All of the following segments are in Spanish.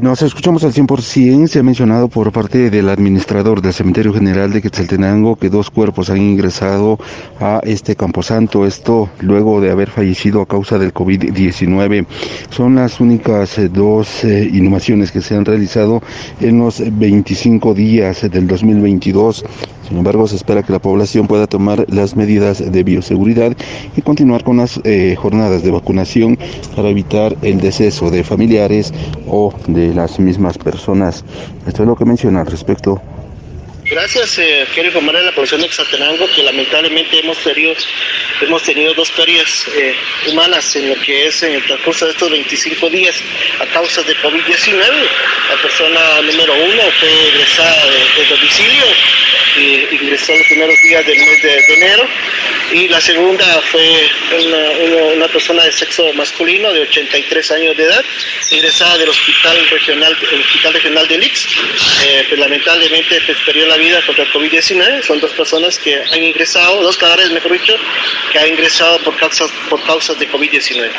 Nos escuchamos al 100%. Se ha mencionado por parte del administrador del Cementerio General de Quetzaltenango que dos cuerpos han ingresado a este camposanto. Esto luego de haber fallecido a causa del COVID-19. Son las únicas eh, dos eh, inhumaciones que se han realizado en los 25 días del 2022. Sin embargo, se espera que la población pueda tomar las medidas de bioseguridad y continuar con las eh, jornadas de vacunación para evitar el deceso de familiares o de las mismas personas. Esto es lo que menciona al respecto Gracias, eh, quiero informar a la población de Exatenango que lamentablemente hemos tenido, hemos tenido dos pérdidas eh, humanas en lo que es en el transcurso de estos 25 días a causa de COVID-19. La persona número uno fue egresada de, domicilio, y ingresó los primeros días del mes de, enero, y la segunda fue una, persona de sexo masculino de 83 años de edad, ingresada del Hospital Regional, el Hospital Regional de Lix. Eh, pues, lamentablemente pues, perdió la vida contra el COVID-19. Son dos personas que han ingresado, dos cadáveres, mejor dicho, que han ingresado por causas, por causas de COVID-19.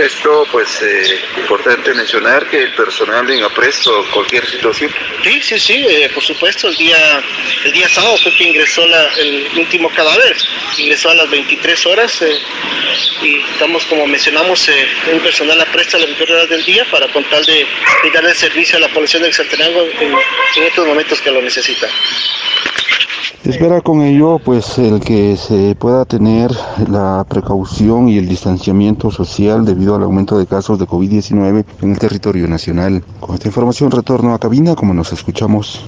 Esto, pues, eh, importante mencionar que el personal en apresto cualquier situación. Sí, sí, sí, eh, por supuesto. El día, el día sábado fue que ingresó el último cadáver. Ingresó a las 23 horas eh, y estamos, como mencionamos, un personal apresto a las 24 horas del día para contar de, de darle servicio a la población del Santenango en, en estos momentos que lo necesita. Espera con ello pues el que se pueda tener la precaución y el distanciamiento social debido al aumento de casos de COVID-19 en el territorio nacional. Con esta información retorno a cabina como nos escuchamos.